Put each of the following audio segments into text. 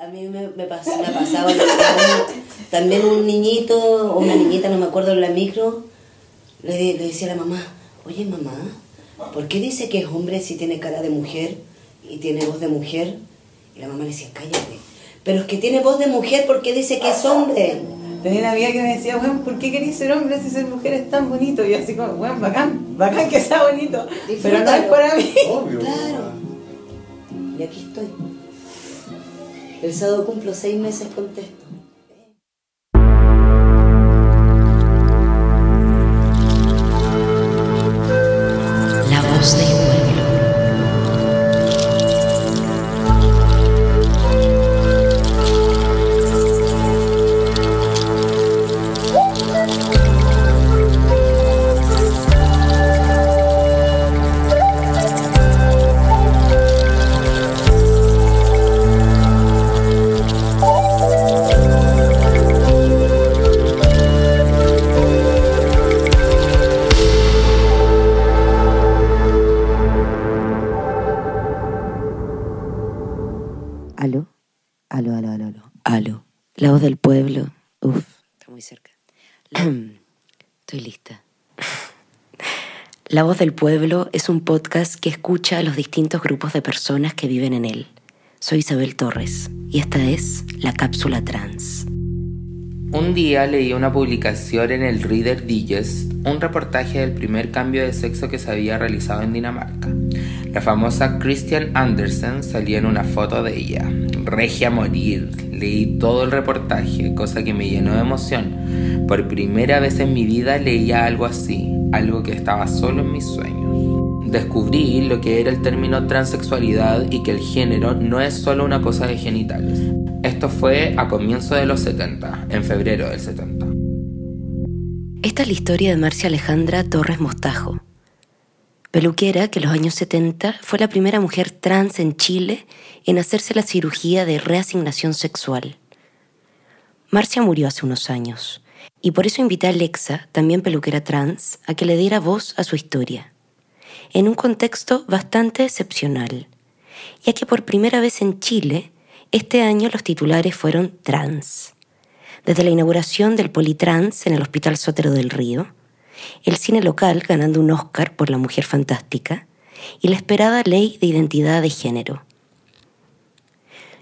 A mí me, me, pasó, me ha pasado también un niñito o una niñita, no me acuerdo, en la micro, le, le decía a la mamá, oye mamá, ¿por qué dice que es hombre si tiene cara de mujer y tiene voz de mujer? Y la mamá le decía, cállate. Pero es que tiene voz de mujer porque dice que es hombre. Tenía una amiga que me decía, bueno, ¿por qué queréis ser hombre si ser mujer es tan bonito? Y yo así como, bueno, bacán, bacán que sea bonito. Pero no es para mí. Obvio. Claro. Y aquí estoy. El sábado cumplo seis meses con texto. La voz del pueblo es un podcast que escucha a los distintos grupos de personas que viven en él. Soy Isabel Torres y esta es La Cápsula Trans. Un día leí una publicación en el Reader Digest, un reportaje del primer cambio de sexo que se había realizado en Dinamarca. La famosa Christian Andersen salía en una foto de ella. Regia morir. Leí todo el reportaje, cosa que me llenó de emoción. Por primera vez en mi vida leía algo así, algo que estaba solo en mis sueños. Descubrí lo que era el término transexualidad y que el género no es solo una cosa de genitales. Esto fue a comienzo de los 70, en febrero del 70. Esta es la historia de Marcia Alejandra Torres Mostajo, peluquera que en los años 70 fue la primera mujer trans en Chile en hacerse la cirugía de reasignación sexual. Marcia murió hace unos años y por eso invité a Alexa, también peluquera trans, a que le diera voz a su historia, en un contexto bastante excepcional, ya que por primera vez en Chile, este año los titulares fueron trans. Desde la inauguración del Politrans en el Hospital Sotero del Río, el cine local ganando un Oscar por La Mujer Fantástica y la esperada ley de identidad de género.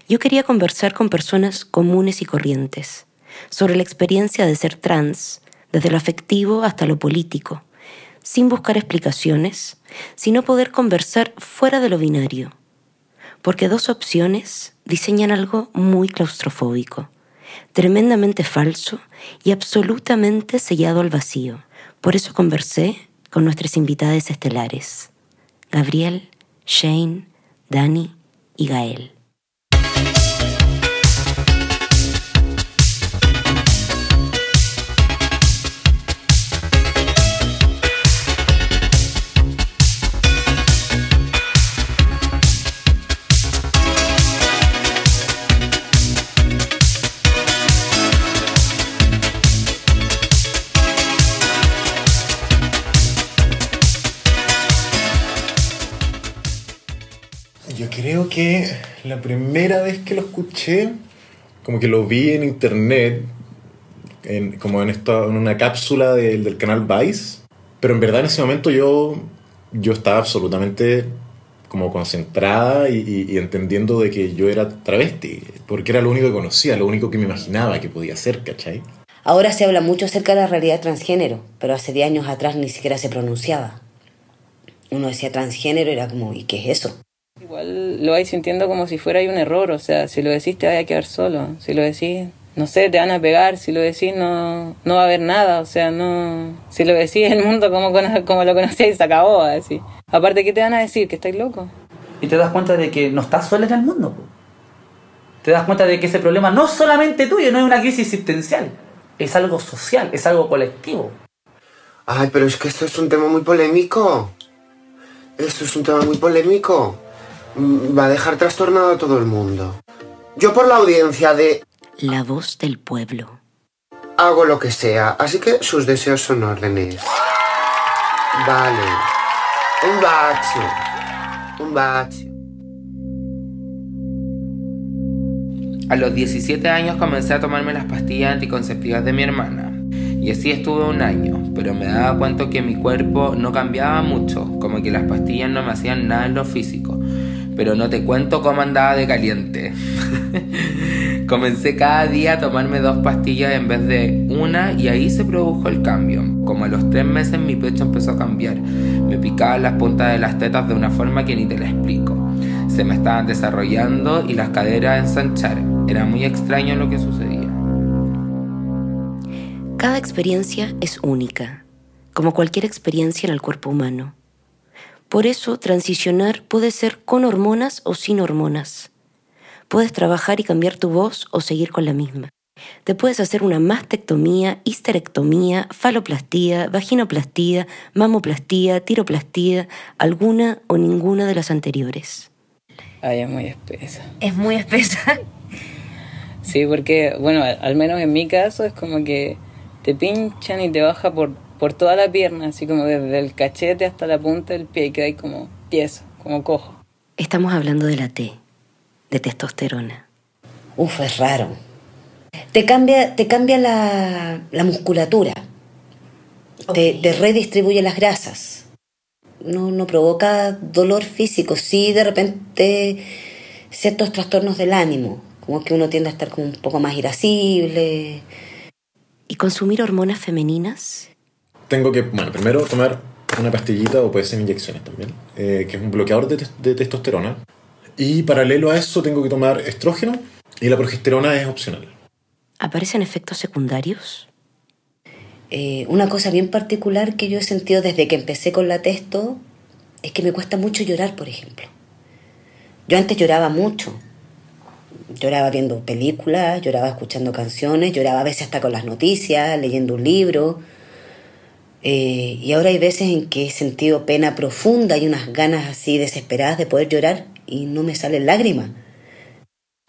Yo quería conversar con personas comunes y corrientes sobre la experiencia de ser trans, desde lo afectivo hasta lo político, sin buscar explicaciones, sino poder conversar fuera de lo binario, porque dos opciones diseñan algo muy claustrofóbico, tremendamente falso y absolutamente sellado al vacío. Por eso conversé con nuestras invitadas estelares, Gabriel, Shane, Dani y Gael. Primera vez que lo escuché, como que lo vi en internet, en- como en, esta, en una cápsula del- del canal Vice, pero en verdad en ese momento yo, yo estaba absolutamente como concentrada y, y- y entendiendo de que yo era travesti, porque era lo único que conocía, lo único que me imaginaba que podía ser, ¿cachai? Ahora se habla mucho acerca de la realidad transgénero, pero hace 10 años atrás ni siquiera se pronunciaba. Uno decía transgénero y era como, ¿y qué es eso? Igual lo vais sintiendo como si fuera un error, o sea, si lo decís te vas a quedar solo, si lo decís, no sé, te van a pegar, si lo decís no, no va a haber nada, o sea, no, si lo decís el mundo como, como lo conocíais se acabó, así. Aparte, ¿qué te van a decir? ¿Que estáis locos? y te das cuenta de que no estás sola en el mundo. po. Te das cuenta de que ese problema no es solamente tuyo, no es una crisis existencial, es algo social, es algo colectivo. Ay, pero es que esto es un tema muy polémico. Esto es un tema muy polémico. Va a dejar trastornado a todo el mundo. Yo por la audiencia de La voz del pueblo. hago lo que sea, así que sus deseos son órdenes. Vale. Un bacio. Un bacio. A los 17 años comencé a tomarme las pastillas anticonceptivas de mi hermana. Y así estuve un año, pero me daba cuenta que mi cuerpo no cambiaba mucho, como que las pastillas no me hacían nada en lo físico. Pero no te cuento cómo andaba de caliente. Comencé cada día a tomarme dos pastillas en vez de una y ahí se produjo el cambio. Como a los tres meses mi pecho empezó a cambiar. Me picaban las puntas de las tetas de una forma que ni te la explico. Se me estaban desarrollando y las caderas ensancharon. Era muy extraño lo que sucedía. Cada experiencia es única, como cualquier experiencia en el cuerpo humano. Por eso, transicionar puede ser con hormonas o sin hormonas. Puedes trabajar y cambiar tu voz o seguir con la misma. Te puedes hacer una mastectomía, histerectomía, faloplastía, vaginoplastía, mamoplastía, tiroplastía, alguna o ninguna de las anteriores. Ay, es muy espesa. Es muy espesa. Sí, porque, bueno, al al menos en mi caso es como que te pinchan y te baja por, por toda la pierna, así como desde el cachete hasta la punta del pie y queda ahí como tieso, como cojo. Estamos hablando de la T, de testosterona. Uf, es raro. Te cambia, te cambia la, la musculatura. Te, te redistribuye las grasas. No, no provoca dolor físico. Sí, de repente, ciertos trastornos del ánimo. Como que uno tiende a estar como un poco más irascible. ¿Y consumir hormonas femeninas? Tengo que, bueno, primero tomar una pastillita o puede ser inyecciones también, eh, que es un bloqueador de, tes- de testosterona. Y paralelo a eso tengo que tomar estrógeno y la progesterona es opcional. ¿Aparecen efectos secundarios? Eh, una cosa bien particular que yo he sentido desde que empecé con la testo es que me cuesta mucho llorar, por ejemplo. Yo antes lloraba mucho. Lloraba viendo películas, lloraba escuchando canciones, lloraba a veces hasta con las noticias, leyendo un libro. Eh, y ahora hay veces en que he sentido pena profunda y unas ganas así desesperadas de poder llorar y no me salen lágrimas.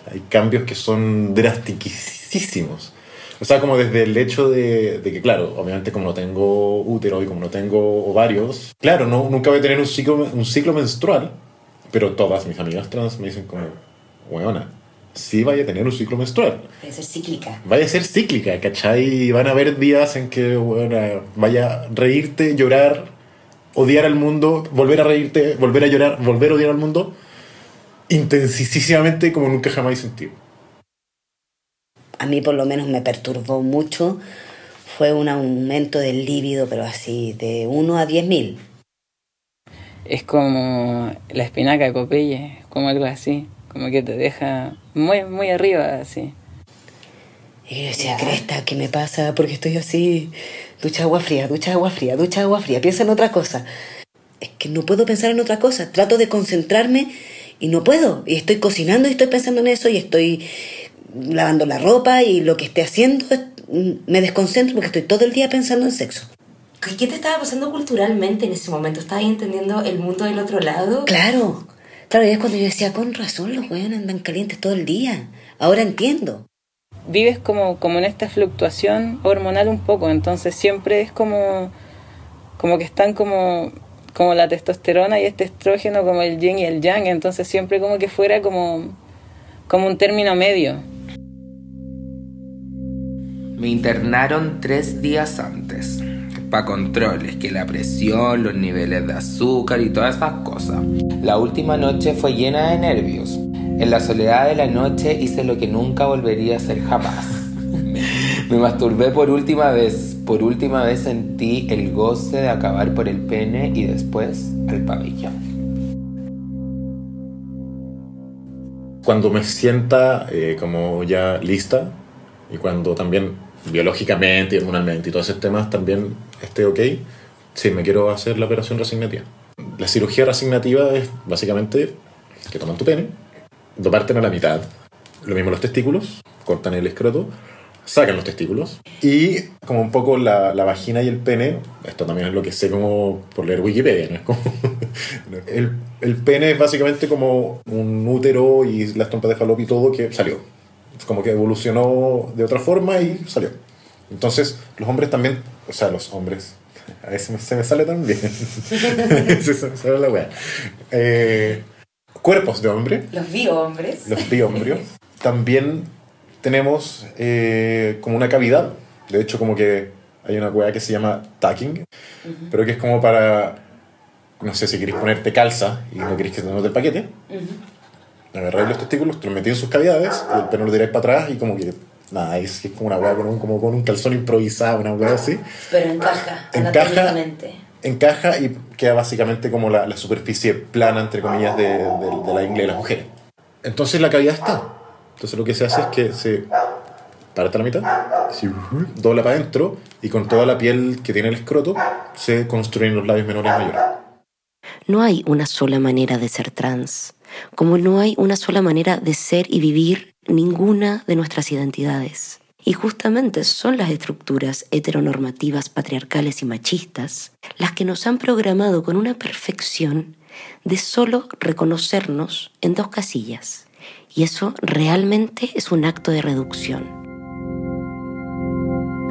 Hay cambios que son drastiquísimos. O sea, como desde el hecho de, de que, claro, obviamente como no tengo útero y como no tengo ovarios, claro, no, nunca voy a tener un ciclo, un ciclo menstrual, pero todas mis amigas trans me dicen como, weona, sí vaya a tener un ciclo menstrual. Puede ser cíclica. Vaya a ser cíclica, ¿cachai? Y van a haber días en que, bueno, vaya a reírte, llorar, odiar al mundo, volver a reírte, volver a llorar, volver a odiar al mundo, intensísimamente como nunca jamás he sentido. a mí por lo menos me perturbó mucho fue un aumento del líbido, pero así, de 1 a 10 mil. Es como la espinaca de Popeye, como algo así, como que te deja muy, muy arriba, así. Y yo decía, Cresta, ¿qué me pasa? Porque estoy así, ducha agua fría, ducha agua fría, ducha agua fría, piensa en otra cosa. Es que no puedo pensar en otra cosa, trato de concentrarme y no puedo. Y estoy cocinando y estoy pensando en eso y estoy lavando la ropa y lo que esté haciendo es- me desconcentro porque estoy todo el día pensando en sexo. ¿Qué te estaba pasando culturalmente en ese momento? ¿Estabas entendiendo el mundo del otro lado? Claro, claro, y es cuando yo decía, con razón los weones andan calientes todo el día. Ahora entiendo. Vives como, como en esta fluctuación hormonal un poco, entonces siempre es como, como que están como, como la testosterona y este estrógeno, como el yin y el yang, entonces siempre como que fuera como, como un término medio. Me internaron tres días antes. Para controles, que la presión, los niveles de azúcar y todas esas cosas. La última noche fue llena de nervios. En la soledad de la noche hice lo que nunca volvería a hacer jamás. Me masturbé por última vez. Por última vez sentí el goce de acabar por el pene y después el pabellón. Cuando me sienta eh, como ya lista y cuando también biológicamente y hormonalmente y todos esos temas también esté ok, sí, me quiero hacer la operación resignativa. La cirugía resignativa es básicamente que toman tu pene, lo parten a la mitad, lo mismo los testículos, cortan el escroto, sacan los testículos y como un poco la, la vagina y el pene, esto también es lo que sé como por leer Wikipedia, ¿no? Es como el, el pene es básicamente como un útero y las trompas de falopio y todo que salió. Como que evolucionó de otra forma y salió. Entonces, los hombres también, o sea, los hombres, a veces se me sale también. se, se me sale la wea. Eh, cuerpos de hombre, Los vi hombres. los biombrios, también tenemos eh, como una cavidad. De hecho, como que hay una hueá que se llama tacking, pero que es como para, no sé, si queréis ponerte calza y no queréis que te note el paquete, agarráis los testículos, te los metís en sus cavidades y el pelo lo tiráis para atrás y como que, nada, es, es como una hueá con un, como con un calzón improvisado, una hueá así. Pero encaja, Encaja. Encaja y queda básicamente como la, la superficie plana, entre comillas, de, de- de la ingle de las mujeres. Entonces la cavidad está. Entonces lo que se hace es que se parte a la mitad, se dobla para adentro y con toda la piel que tiene el escroto se construyen los labios menores y mayores. No hay una sola manera de ser trans, como no hay una sola manera de ser y vivir ninguna de nuestras identidades. Y justamente son las estructuras heteronormativas, patriarcales y machistas las que nos han programado con una perfección de solo reconocernos en dos casillas. Y eso realmente es un acto de reducción.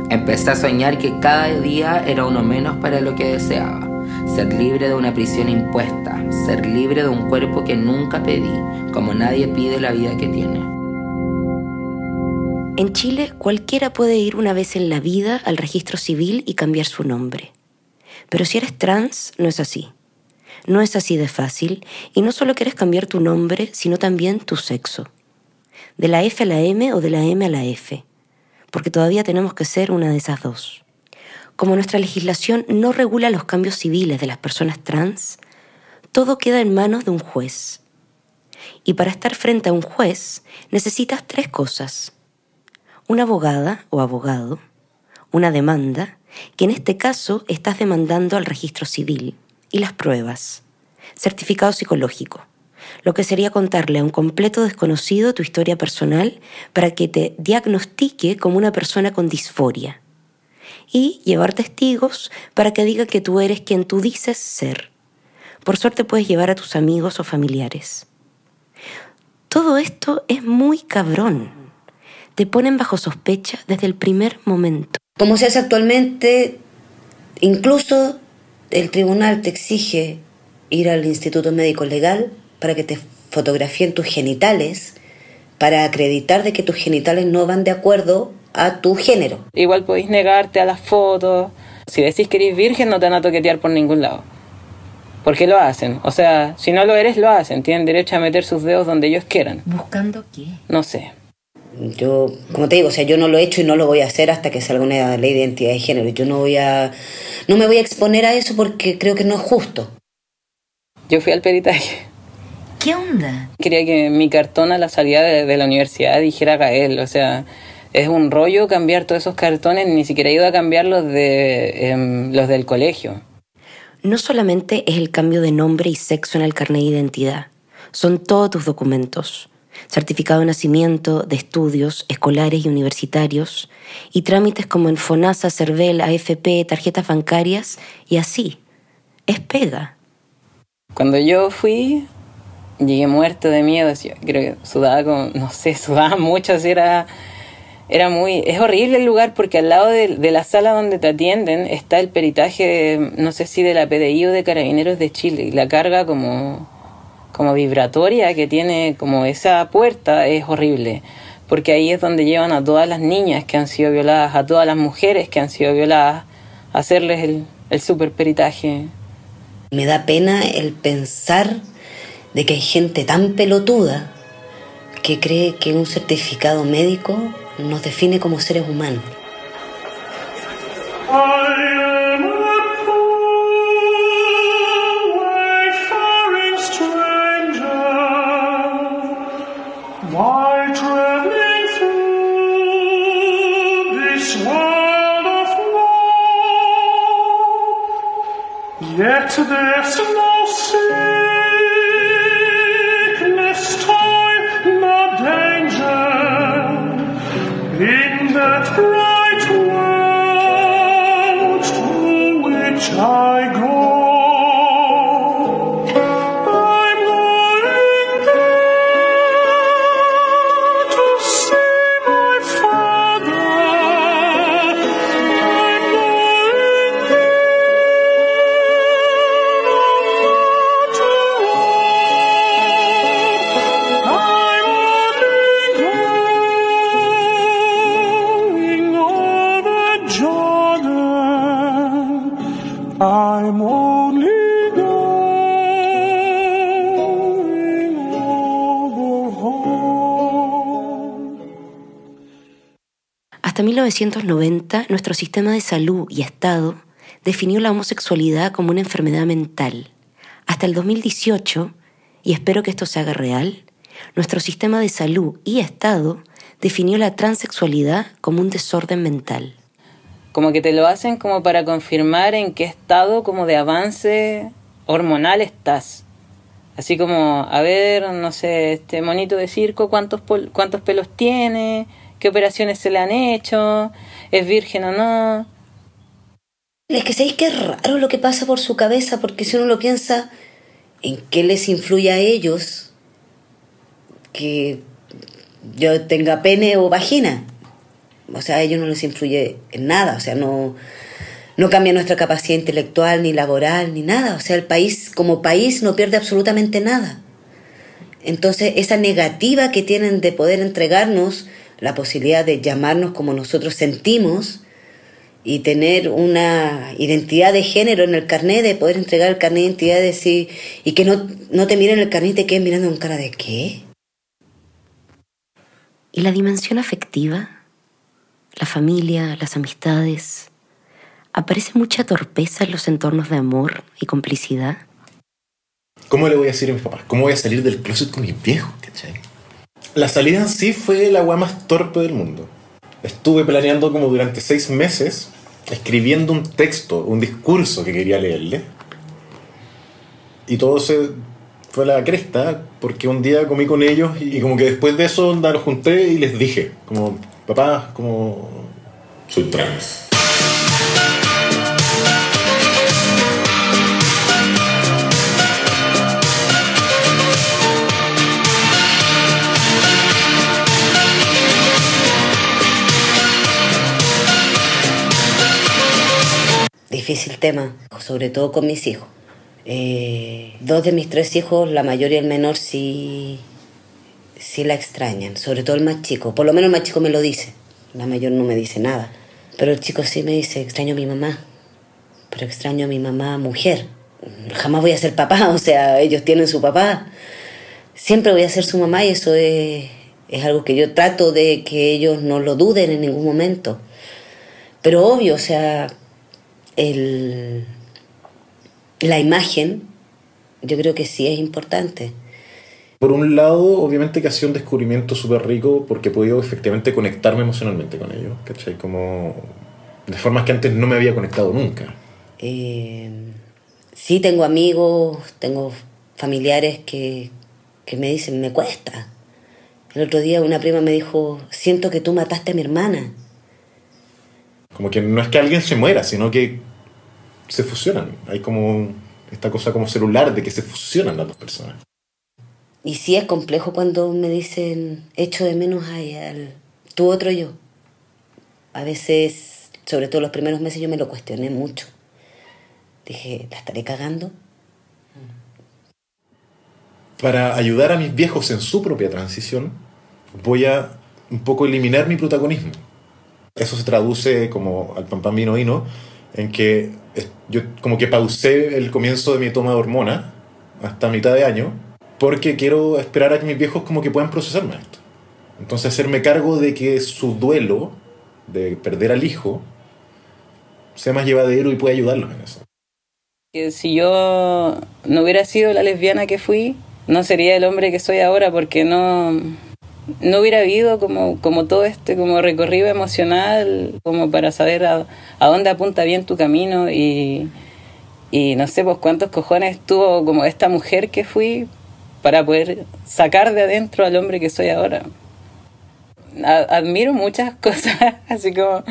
Empecé a soñar que cada día era uno menos para lo que deseaba. Ser libre de una prisión impuesta, ser libre de un cuerpo que nunca pedí, como nadie pide la vida que tiene. En Chile, cualquiera puede ir una vez en la vida al registro civil y cambiar su nombre. Pero si eres trans, no es así. No es así de fácil, y no solo quieres cambiar tu nombre, sino también tu sexo. De la F a la M o de la M a la F, porque todavía tenemos que ser una de esas dos. Como nuestra legislación no regula los cambios civiles de las personas trans, todo queda en manos de un juez. Y para estar frente a un juez necesitas tres cosas. Una abogada o abogado, una demanda, que en este caso estás demandando al registro civil, y las pruebas, certificado psicológico, lo que sería contarle a un completo desconocido tu historia personal para que te diagnostique como una persona con disforia, y llevar testigos para que diga que tú eres quien tú dices ser. Por suerte puedes llevar a tus amigos o familiares. Todo esto es muy cabrón te ponen bajo sospecha desde el primer momento. Como se hace actualmente, incluso el tribunal te exige ir al Instituto Médico Legal para que te fotografíen tus genitales, para acreditar de que tus genitales no van de acuerdo a tu género. Igual podéis negarte a las fotos. Si decís que eres virgen, no te van a toquetear por ningún lado. ¿Por qué lo hacen? O sea, si no lo eres, lo hacen. Tienen derecho a meter sus dedos donde ellos quieran. ¿Buscando qué? No sé. Yo, como te digo, o sea, yo no lo he hecho y no lo voy a hacer hasta que salga una ley de identidad de género. Yo no voy a, no me voy a exponer a eso porque creo que no es justo. Yo fui al peritaje. ¿Qué onda? Quería que mi cartón a la salida de, de la universidad dijera Gael. O sea, es un rollo cambiar todos esos cartones. Ni siquiera he ido a cambiar los, de, em, los del colegio. No solamente es el cambio de nombre y sexo en el carnet de identidad, son todos tus documentos. Certificado de nacimiento, de estudios escolares y universitarios, y trámites como en FONASA, CERVEL, AFP, tarjetas bancarias, y así. Es pega. Cuando yo fui, llegué muerto de miedo. Yo creo que sudaba como, no sé, sudaba mucho. Así era, era muy. Es horrible el lugar porque al lado de, la sala donde te atienden está el peritaje, no sé si de la PDI o de Carabineros de Chile. Y la carga como, como vibratoria que tiene como esa puerta es horrible. Porque ahí es donde llevan a todas las niñas que han sido violadas, a todas las mujeres que han sido violadas, a hacerles el, el super peritaje. Me da pena el pensar de que hay gente tan pelotuda que cree que un certificado médico nos define como seres humanos. 1990, nuestro sistema de salud y Estado definió la homosexualidad como una enfermedad mental. Hasta el 2018, y espero que esto se haga real, nuestro sistema de salud y Estado definió la transexualidad como un desorden mental. Como que te lo hacen como para confirmar en qué estado como de avance hormonal estás. Así como, a ver, no sé, este monito de circo, cuántos, cuántos pelos tiene, qué operaciones se le han hecho, es virgen o no. Es que sabéis que es raro lo que pasa por su cabeza, porque si uno lo piensa, ¿en qué les influye a ellos que yo tenga pene o vagina? O sea, a ellos no les influye en nada, o sea, no, no cambia nuestra capacidad intelectual, ni laboral, ni nada. O sea, el país como país no pierde absolutamente nada. Entonces, esa negativa que tienen de poder entregarnos la posibilidad de llamarnos como nosotros sentimos, y tener una identidad de género en el carnet, de poder entregar el carnet de identidad y decir, y que no, no te miren el carnet y te queden mirando con cara de ¿qué? ¿Y la dimensión afectiva? La familia, las amistades. ¿Aparece mucha torpeza en los entornos de amor y complicidad? ¿Cómo le voy a decir a mis papás? ¿Cómo voy a salir del closet con mis viejos? ¿Cachai? La salida en sí fue la weá más torpe del mundo. Estuve planeando como durante seis meses, escribiendo un texto, un discurso que quería leerle. Y todo se fue a la cresta, porque un día comí con ellos y como que después de eso los junté y les dije, como, papá, como, soy trans. Difícil tema, sobre todo con mis hijos. Eh, dos de mis tres hijos, la mayor y el menor, sí, sí la extrañan, sobre todo el más chico. Por lo menos el más chico me lo dice, la mayor no me dice nada. Pero el chico sí me dice, extraño a mi mamá, pero extraño a mi mamá mujer. Jamás voy a ser papá, o sea, ellos tienen su papá. Siempre voy a ser su mamá y eso es, es algo que yo trato de que ellos no lo duden en ningún momento. Pero obvio, o sea, el, la imagen yo creo que sí es importante. Por un lado, obviamente que ha sido un descubrimiento súper rico porque he podido efectivamente conectarme emocionalmente con ellos, ¿cachai? Como de formas que antes no me había conectado nunca. Eh, sí tengo amigos, tengo familiares que, que me dicen, me cuesta. El otro día una prima me dijo, siento que tú mataste a mi hermana. Como que no es que alguien se muera, sino que se fusionan. Hay como esta cosa como celular de que se fusionan las dos personas. Y sí es complejo cuando me dicen, echo de menos a al tu otro yo. A veces, sobre todo los primeros meses, yo me lo cuestioné mucho. Dije, ¿la estaré cagando? Para ayudar a mis viejos en su propia transición, voy a un poco eliminar mi protagonismo. Eso se traduce como al pam pam vino vino, en que yo como que pausé el comienzo de mi toma de hormona hasta mitad de año, porque quiero esperar a que mis viejos como que puedan procesarme esto. Entonces hacerme cargo de que su duelo de perder al hijo sea más llevadero y pueda ayudarlos en eso. Que si yo no hubiera sido la lesbiana que fui, no sería el hombre que soy ahora porque no, no hubiera habido como, como todo este como recorrido emocional como para saber a, dónde apunta bien tu camino y, no sé pues cuántos cojones tuvo como esta mujer que fui para poder sacar de adentro al hombre que soy ahora. Admiro muchas cosas así como,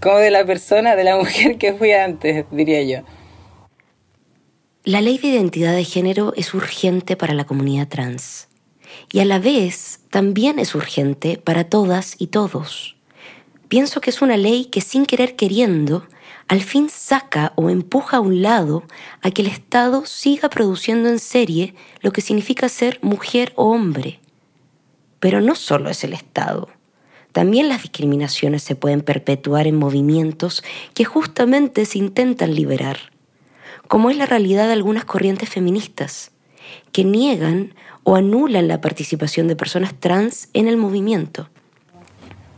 como de la persona, de la mujer que fui antes, diría yo. La ley de identidad de género es urgente para la comunidad trans y a la vez también es urgente para todas y todos. Pienso que es una ley que sin querer queriendo al fin saca o empuja a un lado a que el Estado siga produciendo en serie lo que significa ser mujer o hombre. Pero no solo es el Estado. También las discriminaciones se pueden perpetuar en movimientos que justamente se intentan liberar como es la realidad de algunas corrientes feministas, que niegan o anulan la participación de personas trans en el movimiento.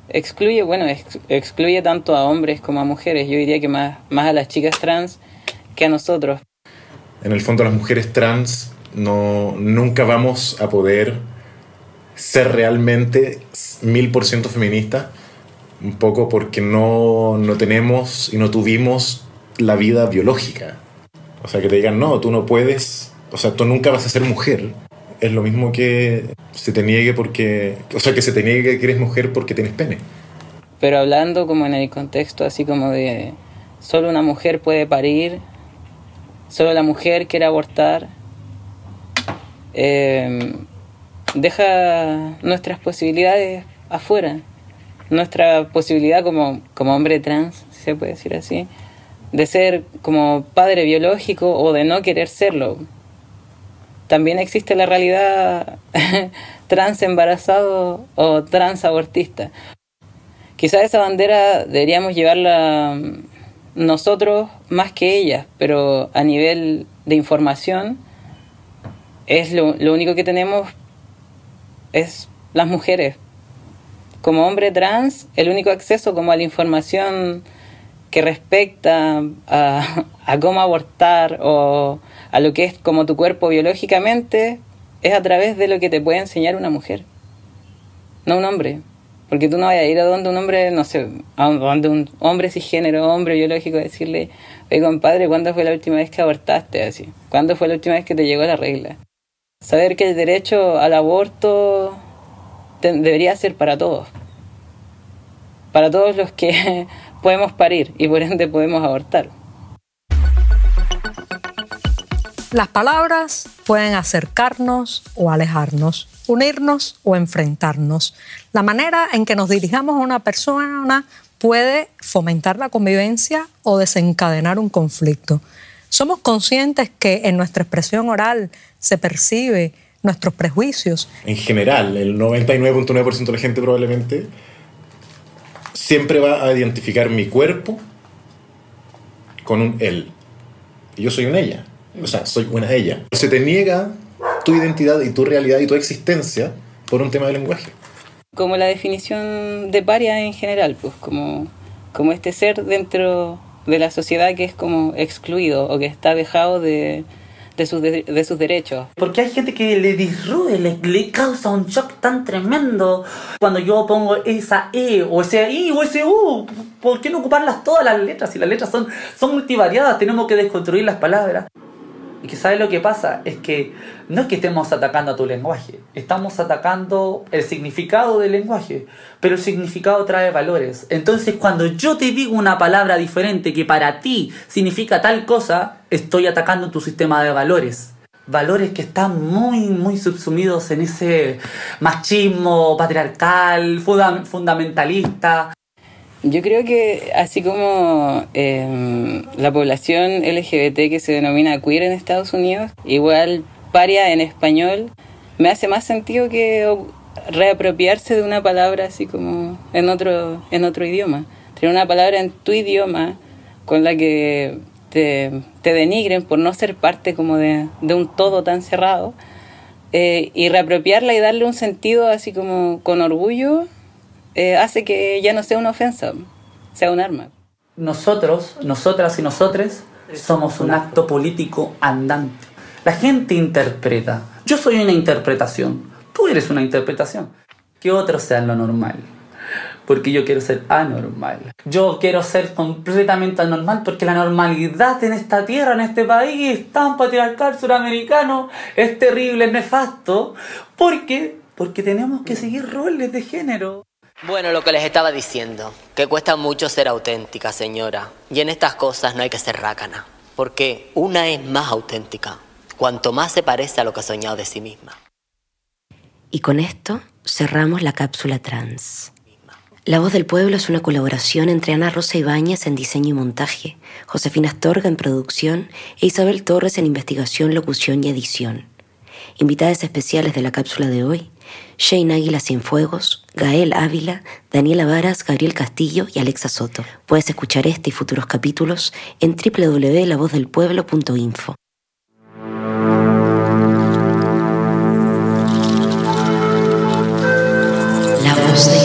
excluye, bueno, ex- excluye tanto a hombres como a mujeres. Yo diría que más, más a las chicas trans que a nosotros. En el fondo las mujeres trans no, nunca vamos a poder ser realmente mil por ciento feministas, un poco porque no, no tenemos y no tuvimos la vida biológica. O sea, que te digan, no, tú no puedes, o sea, tú nunca vas a ser mujer. Es lo mismo que se te niegue porque, o sea, que se te niegue que eres mujer porque tienes pene. Pero hablando como en el contexto así como de solo una mujer puede parir, solo la mujer quiere abortar, eh, deja nuestras posibilidades afuera. Nuestra posibilidad como, como hombre trans, se puede decir así, de ser como padre biológico o de no querer serlo. También existe la realidad trans embarazado o trans abortista. Quizás esa bandera deberíamos llevarla mm, nosotros más que ellas, pero a nivel de información es lo, lo único que tenemos es las mujeres. Como hombre trans, el único acceso como a la información que respecta a, a cómo abortar o a lo que es como tu cuerpo biológicamente es a través de lo que te puede enseñar una mujer, no un hombre. Porque tú no vas a ir a donde un hombre, no sé, a donde un hombre cisgénero, hombre biológico, a decirle, oye compadre, ¿cuándo fue la última vez que abortaste? Así, ¿cuándo fue la última vez que te llegó la regla? Saber que el derecho al aborto debería ser para todos. Para todos los que podemos parir y por ende podemos abortar. Las palabras pueden acercarnos o alejarnos, unirnos o enfrentarnos. La manera en que nos dirijamos a una persona puede fomentar la convivencia o desencadenar un conflicto. Somos conscientes que en nuestra expresión oral se percibe nuestros prejuicios. En general, el 99.9% de la gente probablemente siempre va a identificar mi cuerpo con un él. Y yo soy un ella. O sea, soy una ella. Se te niega tu identidad y tu realidad y tu existencia por un tema de lenguaje. Como la definición de paria en general, pues como, como este ser dentro de la sociedad que es como excluido o que está dejado de, de, sus, de, de sus derechos. Porque hay gente que le disrue, le, le causa un shock tan tremendo cuando yo pongo esa E o ese I o ese U. ¿Por qué no ocuparlas todas las letras? Si las letras son, son multivariadas, tenemos que desconstruir las palabras. Y que sabes lo que pasa es que no es que estemos atacando a tu lenguaje, estamos atacando el significado del lenguaje, pero el significado trae valores. Entonces cuando yo te digo una palabra diferente que para ti significa tal cosa, estoy atacando tu sistema de valores. Valores que están muy, muy subsumidos en ese machismo patriarcal, funda- fundamentalista. Yo creo que así como eh, la población LGBT que se denomina queer en Estados Unidos, igual paria en español, me hace más sentido que reapropiarse de una palabra así como en otro, en otro idioma. Tener una palabra en tu idioma con la que te, denigren por no ser parte como de, de un todo tan cerrado eh, y reapropiarla y darle un sentido así como con orgullo eh, hace que ya no sea una ofensa, sea un arma. Nosotros, nosotras y nosotres somos un acto político andante. La gente interpreta. Yo soy una interpretación. Tú eres una interpretación. Que otros sean lo normal. Porque yo quiero ser anormal. Yo quiero ser completamente anormal porque la normalidad en esta tierra, en este país, tan patriarcal suramericano, es terrible, es nefasto. ¿Por qué? Porque tenemos que seguir roles de género. Bueno, lo que les estaba diciendo, que cuesta mucho ser auténtica, señora. Y en estas cosas no hay que ser rácana, porque una es más auténtica, cuanto más se parece a lo que ha soñado de sí misma. Y con esto cerramos la cápsula trans. La Voz del Pueblo es una colaboración entre Ana Rosa Ibáñez en diseño y montaje, Josefina Astorga en producción e Isabel Torres en investigación, locución y edición. Invitadas especiales de la cápsula de hoy, Shane Águila Cienfuegos, Gael Ávila, Daniela Varas, Gabriel Castillo y Alexa Soto. Puedes escuchar este y futuros capítulos en www.lavozdelpueblo.info. La voz del